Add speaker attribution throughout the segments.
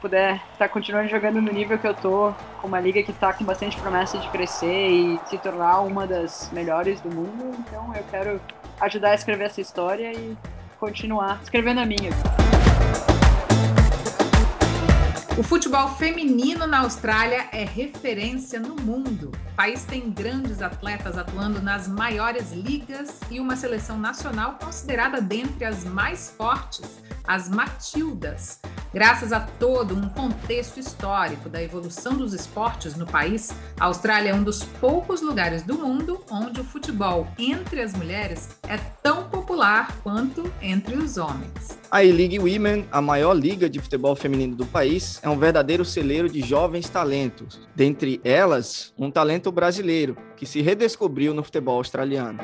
Speaker 1: puder estar tá continuando jogando no nível que eu tô, com uma liga que está com bastante promessa de crescer e se tornar uma das melhores do mundo, então eu quero ajudar a escrever essa história e continuar escrevendo a minha.
Speaker 2: O futebol feminino na Austrália é referência no mundo. O país tem grandes atletas atuando nas maiores ligas e uma seleção nacional considerada dentre as mais fortes, as Matildas. Graças a todo um contexto histórico da evolução dos esportes no país, a Austrália é um dos poucos lugares do mundo onde o futebol entre as mulheres é tão popular quanto entre os homens.
Speaker 3: A E-League Women, a maior liga de futebol feminino do país, é um verdadeiro celeiro de jovens talentos. Dentre elas, um talento brasileiro que se redescobriu no futebol australiano.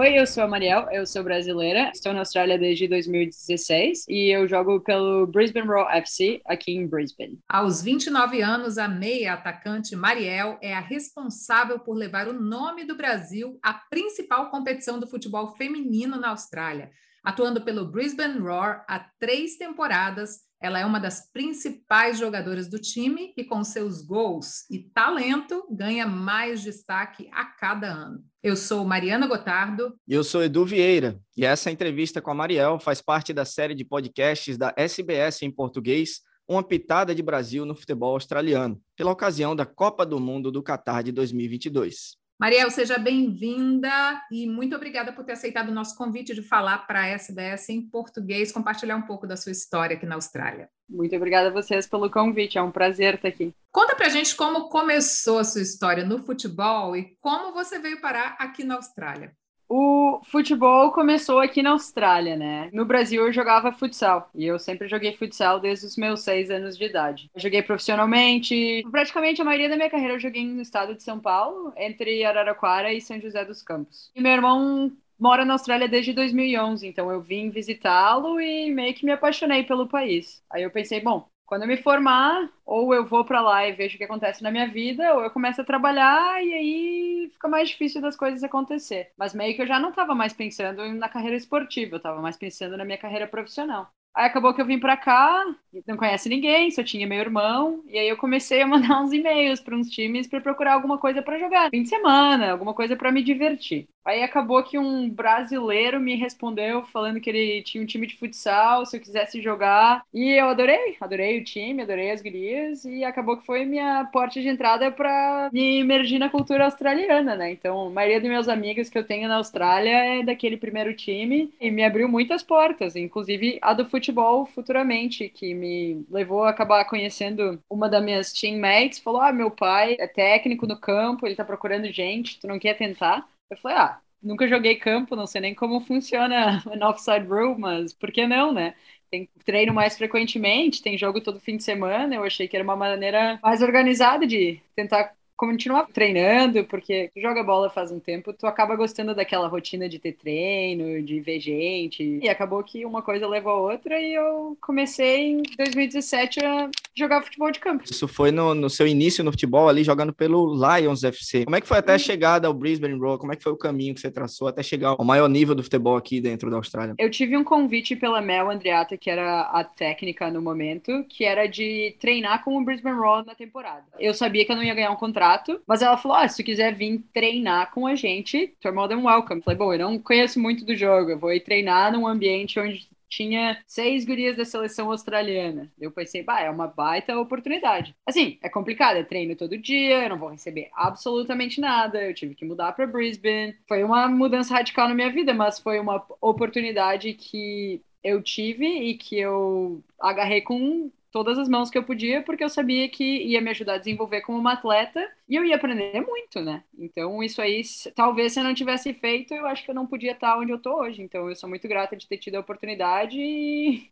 Speaker 1: Oi, eu sou a Mariel, eu sou brasileira, estou na Austrália desde 2016 e eu jogo pelo Brisbane Roar FC aqui em Brisbane.
Speaker 2: Aos 29 anos, a meia atacante Mariel é a responsável por levar o nome do Brasil à principal competição do futebol feminino na Austrália. Atuando pelo Brisbane Roar há três temporadas, ela é uma das principais jogadoras do time e, com seus gols e talento, ganha mais destaque a cada ano. Eu sou Mariana Gotardo.
Speaker 3: E eu sou Edu Vieira. E essa entrevista com a Mariel faz parte da série de podcasts da SBS em português, Uma Pitada de Brasil no Futebol Australiano, pela ocasião da Copa do Mundo do Catar de 2022.
Speaker 2: Mariel, seja bem-vinda e muito obrigada por ter aceitado o nosso convite de falar para a SBS em português, compartilhar um pouco da sua história aqui na Austrália.
Speaker 1: Muito obrigada a vocês pelo convite, é um prazer estar aqui.
Speaker 2: Conta para a gente como começou a sua história no futebol e como você veio parar aqui na Austrália.
Speaker 1: O futebol começou aqui na Austrália, né? No Brasil eu jogava futsal e eu sempre joguei futsal desde os meus seis anos de idade. Eu joguei profissionalmente, praticamente a maioria da minha carreira eu joguei no estado de São Paulo, entre Araraquara e São José dos Campos. E meu irmão mora na Austrália desde 2011, então eu vim visitá-lo e meio que me apaixonei pelo país. Aí eu pensei, bom, quando eu me formar, ou eu vou para lá e vejo o que acontece na minha vida, ou eu começo a trabalhar e aí fica mais difícil das coisas acontecer. Mas meio que eu já não estava mais pensando na carreira esportiva, eu estava mais pensando na minha carreira profissional. Aí acabou que eu vim pra cá, não conhece ninguém, só tinha meu irmão, e aí eu comecei a mandar uns e-mails para uns times para procurar alguma coisa para jogar, fim de semana, alguma coisa para me divertir. Aí acabou que um brasileiro me respondeu falando que ele tinha um time de futsal, se eu quisesse jogar. E eu adorei, adorei o time, adorei as gurias. E acabou que foi minha porta de entrada para me emergir na cultura australiana, né? Então, a maioria dos meus amigos que eu tenho na Austrália é daquele primeiro time. E me abriu muitas portas, inclusive a do futebol futuramente, que me levou a acabar conhecendo uma das minhas teammates. Falou: Ah, meu pai é técnico no campo, ele tá procurando gente, tu não quer tentar? Eu falei, ah, nunca joguei campo, não sei nem como funciona an offside rule, mas por que não, né? Tem treino mais frequentemente, tem jogo todo fim de semana. Eu achei que era uma maneira mais organizada de tentar continuar treinando, porque tu joga bola faz um tempo, tu acaba gostando daquela rotina de ter treino, de ver gente. E acabou que uma coisa levou a outra e eu comecei em 2017 a jogar futebol de campo.
Speaker 3: Isso foi no, no seu início no futebol ali, jogando pelo Lions FC. Como é que foi até a chegada ao Brisbane Roar? Como é que foi o caminho que você traçou até chegar ao maior nível do futebol aqui dentro da Austrália?
Speaker 1: Eu tive um convite pela Mel Andreata, que era a técnica no momento, que era de treinar com o Brisbane Roar na temporada. Eu sabia que eu não ia ganhar um contrato contrato, mas ela falou: ah, se tu quiser vir treinar com a gente, you're more than welcome. Falei, bom, eu não conheço muito do jogo, eu vou ir treinar num ambiente onde tinha seis gurias da seleção australiana. Eu pensei, bah, é uma baita oportunidade. Assim, é complicado, é treino todo dia, eu não vou receber absolutamente nada, eu tive que mudar para Brisbane. Foi uma mudança radical na minha vida, mas foi uma oportunidade que eu tive e que eu agarrei com todas as mãos que eu podia, porque eu sabia que ia me ajudar a desenvolver como uma atleta e eu ia aprender muito, né? Então, isso aí, talvez se eu não tivesse feito, eu acho que eu não podia estar onde eu tô hoje. Então, eu sou muito grata de ter tido a oportunidade e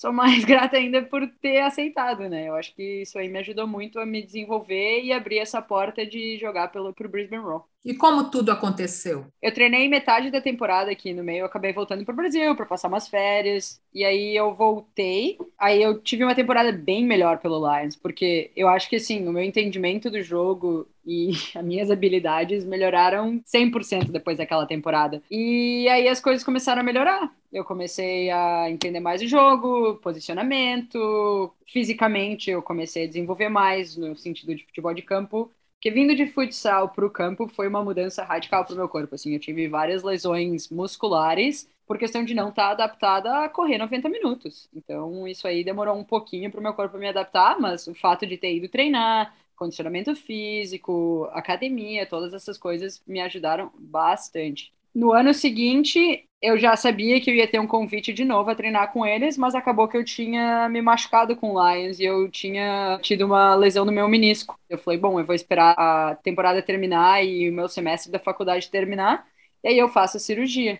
Speaker 1: sou mais grata ainda por ter aceitado, né? Eu acho que isso aí me ajudou muito a me desenvolver e abrir essa porta de jogar pelo pro Brisbane Roar.
Speaker 2: E como tudo aconteceu?
Speaker 1: Eu treinei metade da temporada aqui no meio, eu acabei voltando para o Brasil para passar umas férias, e aí eu voltei. Aí eu tive uma temporada bem melhor pelo Lions, porque eu acho que assim, o meu entendimento do jogo E as minhas habilidades melhoraram 100% depois daquela temporada. E aí as coisas começaram a melhorar. Eu comecei a entender mais o jogo, posicionamento, fisicamente eu comecei a desenvolver mais no sentido de futebol de campo. Porque vindo de futsal para o campo foi uma mudança radical para o meu corpo. Assim, eu tive várias lesões musculares por questão de não estar tá adaptada a correr 90 minutos. Então, isso aí demorou um pouquinho para o meu corpo me adaptar, mas o fato de ter ido treinar, condicionamento físico, academia, todas essas coisas me ajudaram bastante. No ano seguinte, eu já sabia que eu ia ter um convite de novo a treinar com eles, mas acabou que eu tinha me machucado com o Lions e eu tinha tido uma lesão no meu menisco. Eu falei, bom, eu vou esperar a temporada terminar e o meu semestre da faculdade terminar, e aí eu faço a cirurgia.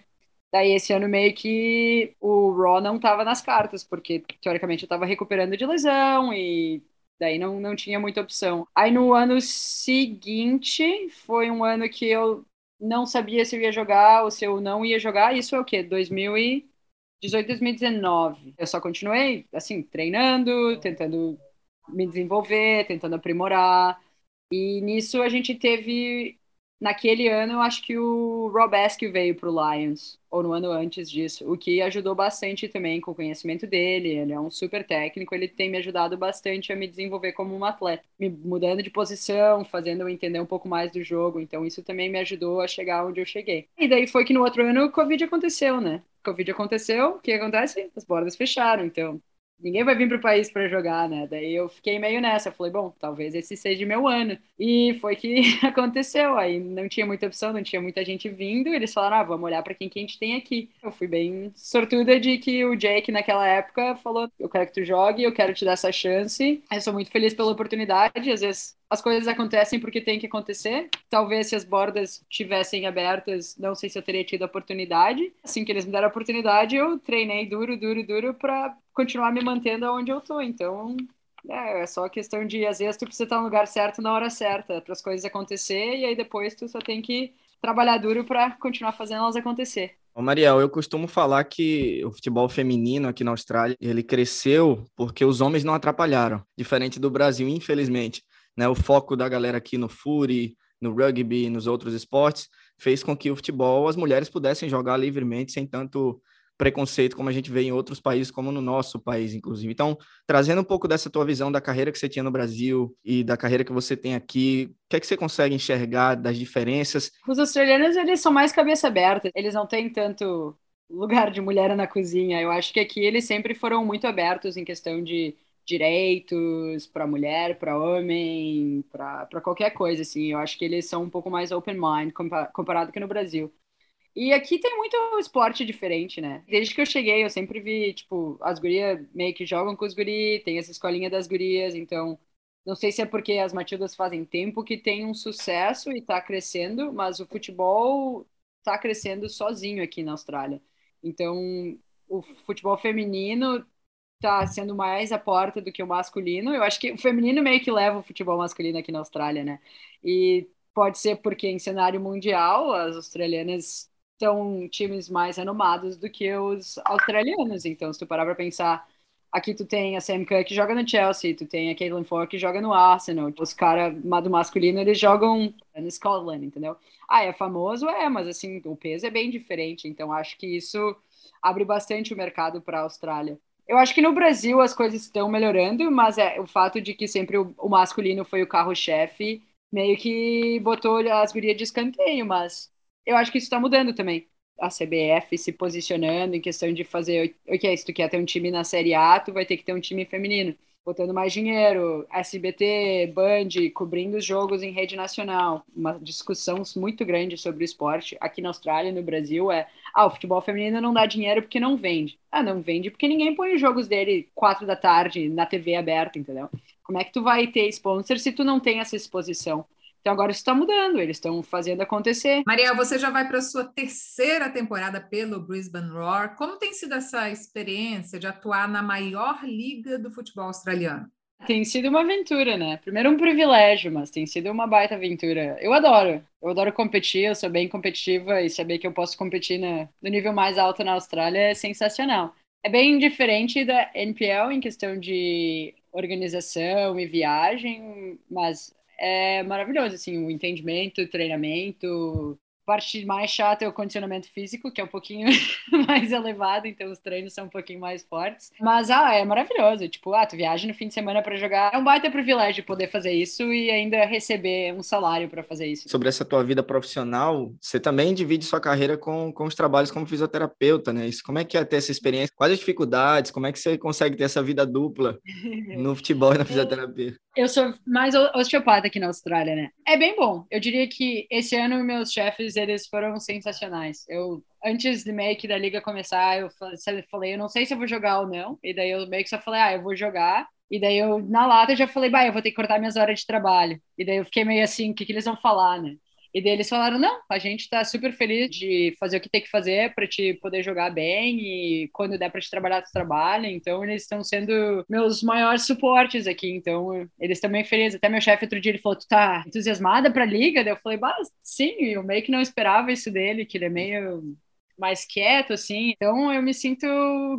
Speaker 1: Daí esse ano meio que o Raw não estava nas cartas, porque teoricamente eu estava recuperando de lesão e Daí não, não tinha muita opção. Aí no ano seguinte, foi um ano que eu não sabia se eu ia jogar ou se eu não ia jogar. Isso é o quê? 2018, 2019. Eu só continuei, assim, treinando, tentando me desenvolver, tentando aprimorar. E nisso a gente teve naquele ano, eu acho que o Rob Askew veio para o Lions, ou no ano antes disso, o que ajudou bastante também com o conhecimento dele. Ele é um super técnico, ele tem me ajudado bastante a me desenvolver como um atleta, me mudando de posição, fazendo eu entender um pouco mais do jogo. Então, isso também me ajudou a chegar onde eu cheguei. E daí foi que no outro ano o Covid aconteceu, né? Covid aconteceu, o que acontece? As bordas fecharam, então ninguém vai vir para o país para jogar, né? Daí eu fiquei meio nessa, falei, bom, talvez esse seja meu ano. E foi que aconteceu. Aí não tinha muita opção, não tinha muita gente vindo. Eles falaram, ah, vamos olhar para quem que a gente tem aqui. Eu fui bem sortuda de que o Jake naquela época falou, eu quero que tu jogue, eu quero te dar essa chance. Eu sou muito feliz pela oportunidade. Às vezes as coisas acontecem porque tem que acontecer. Talvez se as bordas tivessem abertas, não sei se eu teria tido a oportunidade. Assim que eles me deram a oportunidade, eu treinei duro, duro, duro para continuar me mantendo onde eu tô. Então, é, é só questão de, às vezes, tu precisa estar no lugar certo na hora certa para as coisas acontecer e aí depois tu só tem que trabalhar duro para continuar fazendo elas acontecer.
Speaker 3: Ô Mariel, eu costumo falar que o futebol feminino aqui na Austrália, ele cresceu porque os homens não atrapalharam, diferente do Brasil, infelizmente né, o foco da galera aqui no Fury, no rugby, nos outros esportes, fez com que o futebol as mulheres pudessem jogar livremente sem tanto preconceito como a gente vê em outros países, como no nosso país, inclusive. Então, trazendo um pouco dessa tua visão da carreira que você tinha no Brasil e da carreira que você tem aqui, o que é que você consegue enxergar das diferenças?
Speaker 1: Os australianos, eles são mais cabeça aberta, eles não têm tanto lugar de mulher na cozinha. Eu acho que aqui eles sempre foram muito abertos em questão de direitos para mulher, para homem, para qualquer coisa, assim. Eu acho que eles são um pouco mais open mind comparado que no Brasil. E aqui tem muito esporte diferente, né? Desde que eu cheguei, eu sempre vi, tipo, as gurias meio que jogam com os guri, tem essa escolinha das gurias, então não sei se é porque as Matildas fazem tempo que tem um sucesso e tá crescendo, mas o futebol tá crescendo sozinho aqui na Austrália. Então, o futebol feminino tá sendo mais a porta do que o masculino. Eu acho que o feminino meio que leva o futebol masculino aqui na Austrália, né? E pode ser porque em cenário mundial as australianas são times mais renomados do que os australianos. Então, se tu parar para pensar, aqui tu tem a Sam Kerr que joga no Chelsea, tu tem a Caitlin Ford que joga no Arsenal. Os caras do masculino, eles jogam no Scotland, entendeu? Ah, é famoso? É, mas assim, o peso é bem diferente. Então, acho que isso abre bastante o mercado para a Austrália. Eu acho que no Brasil as coisas estão melhorando, mas é o fato de que sempre o, o masculino foi o carro-chefe, meio que botou as gurias de escanteio, mas eu acho que isso está mudando também. A CBF se posicionando em questão de fazer, ok, se tu quer ter um time na Série A, tu vai ter que ter um time feminino botando mais dinheiro, SBT, Band, cobrindo os jogos em rede nacional. Uma discussão muito grande sobre o esporte aqui na Austrália, no Brasil, é ah, o futebol feminino não dá dinheiro porque não vende. Ah, não vende porque ninguém põe os jogos dele quatro da tarde na TV aberta, entendeu? Como é que tu vai ter sponsor se tu não tem essa exposição? Então agora isso está mudando, eles estão fazendo acontecer.
Speaker 2: Mariel, você já vai para a sua terceira temporada pelo Brisbane Roar. Como tem sido essa experiência de atuar na maior liga do futebol australiano?
Speaker 1: Tem sido uma aventura, né? Primeiro um privilégio, mas tem sido uma baita aventura. Eu adoro, eu adoro competir, eu sou bem competitiva e saber que eu posso competir na, no nível mais alto na Austrália é sensacional. É bem diferente da NPL em questão de organização e viagem, mas é maravilhoso, assim, o entendimento, o treinamento, parte mais chata é o condicionamento físico, que é um pouquinho mais elevado, então os treinos são um pouquinho mais fortes. Mas, ah, é maravilhoso. Tipo, ah, tu viaja no fim de semana para jogar. É um baita privilégio poder fazer isso e ainda receber um salário para fazer isso.
Speaker 3: Sobre essa tua vida profissional, você também divide sua carreira com, com os trabalhos como fisioterapeuta, né? Isso, como é que é ter essa experiência? Quais as dificuldades? Como é que você consegue ter essa vida dupla no futebol e na fisioterapia?
Speaker 1: Eu sou mais osteopata aqui na Austrália, né? É bem bom. Eu diria que esse ano meus chefes eles foram sensacionais. Eu antes de meio que da liga começar, eu falei, eu não sei se eu vou jogar ou não. E daí eu meio que só falei, ah, eu vou jogar. E daí eu na lata já falei, bah, eu vou ter que cortar minhas horas de trabalho. E daí eu fiquei meio assim, o que que eles vão falar, né? E daí eles falaram: não, a gente está super feliz de fazer o que tem que fazer para te poder jogar bem e quando der para te trabalhar, tu trabalha. Então eles estão sendo meus maiores suportes aqui. Então eles também felizes. Até meu chefe outro dia ele falou: tu tá entusiasmada para a liga? Daí eu falei: bah, sim, eu meio que não esperava isso dele, que ele é meio mais quieto, assim. Então eu me sinto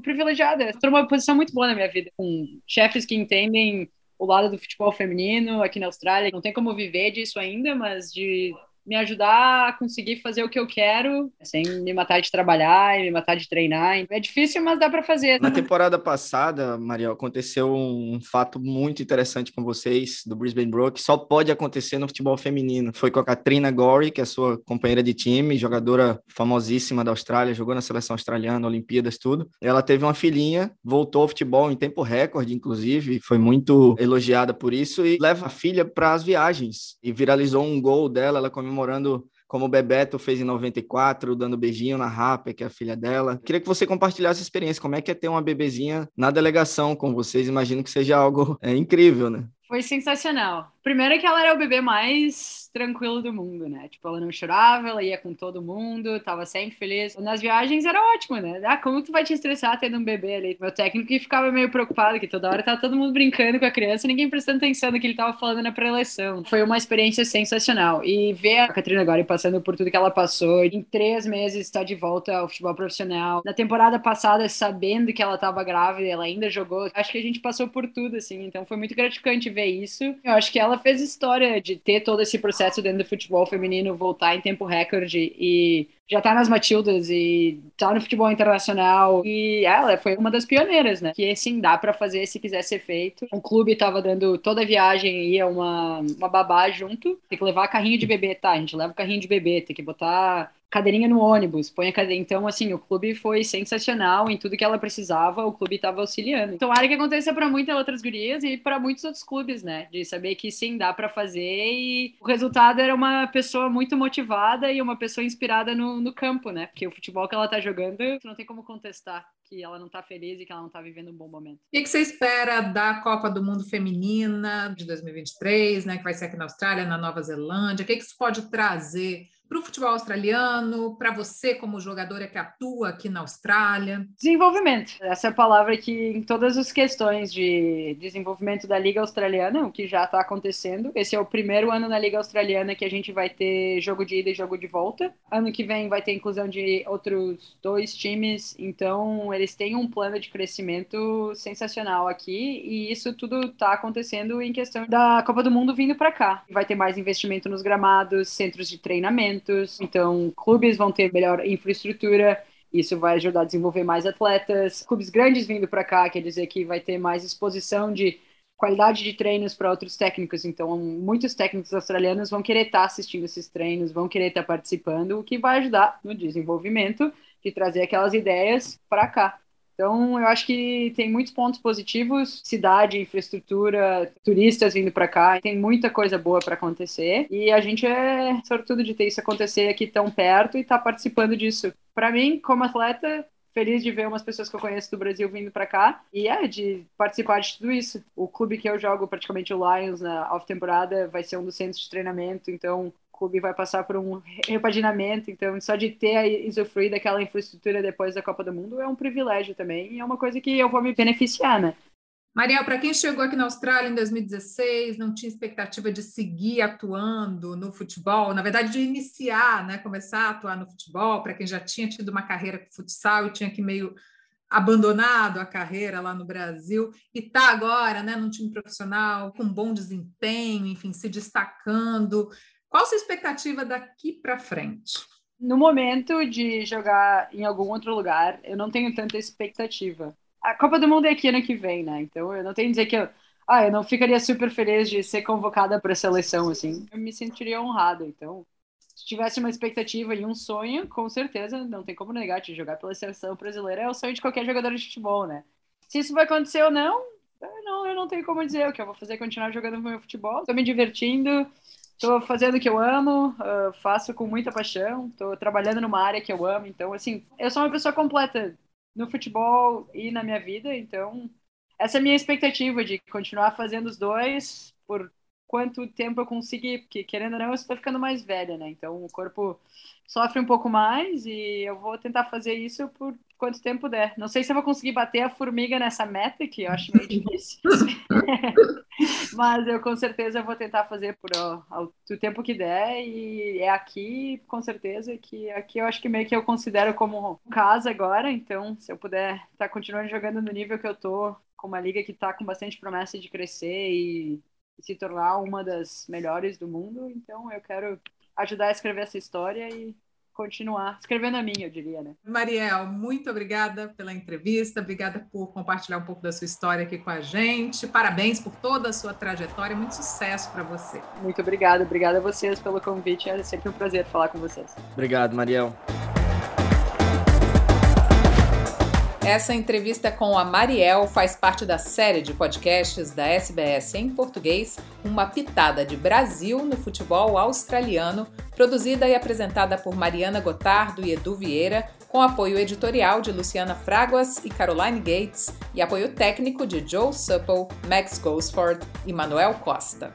Speaker 1: privilegiada. Estou numa posição muito boa na minha vida, com chefes que entendem o lado do futebol feminino aqui na Austrália. Não tem como viver disso ainda, mas de me ajudar a conseguir fazer o que eu quero, sem me matar de trabalhar e me matar de treinar. É difícil, mas dá para fazer.
Speaker 3: Na temporada passada, Mariel, aconteceu um fato muito interessante com vocês do Brisbane Brook, só pode acontecer no futebol feminino. Foi com a Katrina Gorey, que é sua companheira de time, jogadora famosíssima da Austrália, jogou na seleção australiana, Olimpíadas, tudo. Ela teve uma filhinha, voltou ao futebol em tempo recorde, inclusive, foi muito elogiada por isso e leva a filha para as viagens e viralizou um gol dela, ela comemorou comemorando como o Bebeto fez em 94, dando beijinho na Rapa, que é a filha dela. Queria que você compartilhasse essa experiência. Como é que é ter uma bebezinha na delegação com vocês? Imagino que seja algo é, incrível, né?
Speaker 1: Foi sensacional. Primeiro que ela era o bebê mais tranquilo do mundo, né? Tipo, ela não chorava, ela ia com todo mundo, tava sempre feliz. Nas viagens era ótimo, né? Ah, como tu vai te estressar tendo um bebê ali? Meu técnico ficava meio preocupado, que toda hora tava todo mundo brincando com a criança, ninguém prestando atenção no que ele tava falando na pré-eleição. Foi uma experiência sensacional. E ver a Catrina agora passando por tudo que ela passou, em três meses está de volta ao futebol profissional. Na temporada passada, sabendo que ela tava grávida, ela ainda jogou. Acho que a gente passou por tudo, assim, então foi muito gratificante ver isso. Eu acho que ela fez história de ter todo esse processo dentro do futebol feminino voltar em tempo recorde e já tá nas Matildas e tá no futebol internacional. E ela foi uma das pioneiras, né? Que sim, dá para fazer se quiser ser feito. O clube tava dando toda a viagem, ia uma, uma babá junto. Tem que levar carrinho de bebê, tá? A gente leva o carrinho de bebê, tem que botar cadeirinha no ônibus, põe a cadeira. Então, assim, o clube foi sensacional em tudo que ela precisava, o clube estava auxiliando. Então, área que aconteça para muitas outras gurias e para muitos outros clubes, né? De saber que sim, dá para fazer e o resultado era uma pessoa muito motivada e uma pessoa inspirada no, no campo, né? Porque o futebol que ela tá jogando, não tem como contestar que ela não tá feliz e que ela não tá vivendo um bom momento.
Speaker 2: O que, que você espera da Copa do Mundo Feminina de 2023, né? Que vai ser aqui na Austrália, na Nova Zelândia? O que, que isso pode trazer para o futebol australiano, para você como jogadora que atua aqui na Austrália?
Speaker 1: Desenvolvimento. Essa é a palavra que em todas as questões de desenvolvimento da Liga Australiana, o que já está acontecendo. Esse é o primeiro ano na Liga Australiana que a gente vai ter jogo de ida e jogo de volta. Ano que vem vai ter inclusão de outros dois times, então eles têm um plano de crescimento sensacional aqui e isso tudo está acontecendo em questão da Copa do Mundo vindo para cá. Vai ter mais investimento nos gramados, centros de treinamento eventos, então clubes vão ter melhor infraestrutura, isso vai ajudar a desenvolver mais atletas. Clubes grandes vindo para cá, quer dizer que vai ter mais exposição de qualidade de treinos para outros técnicos. Então, muitos técnicos australianos vão querer estar tá assistindo esses treinos, vão querer estar tá participando, o que vai ajudar no desenvolvimento de trazer aquelas ideias para cá. Então, eu acho que tem muitos pontos positivos, cidade, infraestrutura, turistas vindo para cá, tem muita coisa boa para acontecer e a gente é sortudo de ter isso acontecer aqui tão perto e estar tá participando disso. Para mim, como atleta, feliz de ver umas pessoas que eu conheço do Brasil vindo para cá e é de participar de tudo isso. O clube que eu jogo, praticamente o Lions na off-temporada, vai ser um dos centros de treinamento, então clube vai passar por um repaginamento, então só de ter e usufruir daquela infraestrutura depois da Copa do Mundo é um privilégio também e é uma coisa que eu vou me beneficiar, né?
Speaker 2: Mariel, para quem chegou aqui na Austrália em 2016, não tinha expectativa de seguir atuando no futebol, na verdade de iniciar, né, começar a atuar no futebol, para quem já tinha tido uma carreira com futsal e tinha que meio abandonado a carreira lá no Brasil e está agora né, num time profissional com bom desempenho, enfim, se destacando. Qual a sua expectativa daqui para frente?
Speaker 1: No momento de jogar em algum outro lugar, eu não tenho tanta expectativa. A Copa do Mundo é aqui ano que vem, né? Então eu não tenho que dizer que eu, ah, eu não ficaria super feliz de ser convocada para a seleção, assim. Eu me sentiria honrada. Então, se tivesse uma expectativa e um sonho, com certeza, não tem como negar, de jogar pela seleção brasileira é o sonho de qualquer jogador de futebol, né? Se isso vai acontecer ou não, não, eu não tenho como dizer. O que eu vou fazer é continuar jogando meu futebol. Estou me divertindo, estou fazendo o que eu amo, uh, faço com muita paixão, estou trabalhando numa área que eu amo. Então, assim, eu sou uma pessoa completa no futebol e na minha vida. Então, essa é a minha expectativa de continuar fazendo os dois por quanto tempo eu conseguir, porque querendo ou não, eu estou ficando mais velha, né? Então o corpo sofre um pouco mais e eu vou tentar fazer isso por quanto tempo der. Não sei se eu vou conseguir bater a formiga nessa meta, que eu acho meio difícil. Mas eu com certeza vou tentar fazer por ó, o tempo que der e é aqui, com certeza, que aqui eu acho que meio que eu considero como casa agora, então se eu puder estar tá continuando jogando no nível que eu tô, com uma liga que está com bastante promessa de crescer e se tornar uma das melhores do mundo. Então eu quero ajudar a escrever essa história e continuar escrevendo a minha, eu diria, né?
Speaker 2: Mariel, muito obrigada pela entrevista, obrigada por compartilhar um pouco da sua história aqui com a gente. Parabéns por toda a sua trajetória, muito sucesso para você.
Speaker 1: Muito obrigada, obrigada a vocês pelo convite, é sempre um prazer falar com vocês.
Speaker 3: Obrigado, Mariel.
Speaker 2: Essa entrevista com a Mariel faz parte da série de podcasts da SBS em português, Uma Pitada de Brasil no Futebol Australiano, produzida e apresentada por Mariana Gotardo e Edu Vieira, com apoio editorial de Luciana Fraguas e Caroline Gates e apoio técnico de Joe Supple, Max Gosford e Manuel Costa.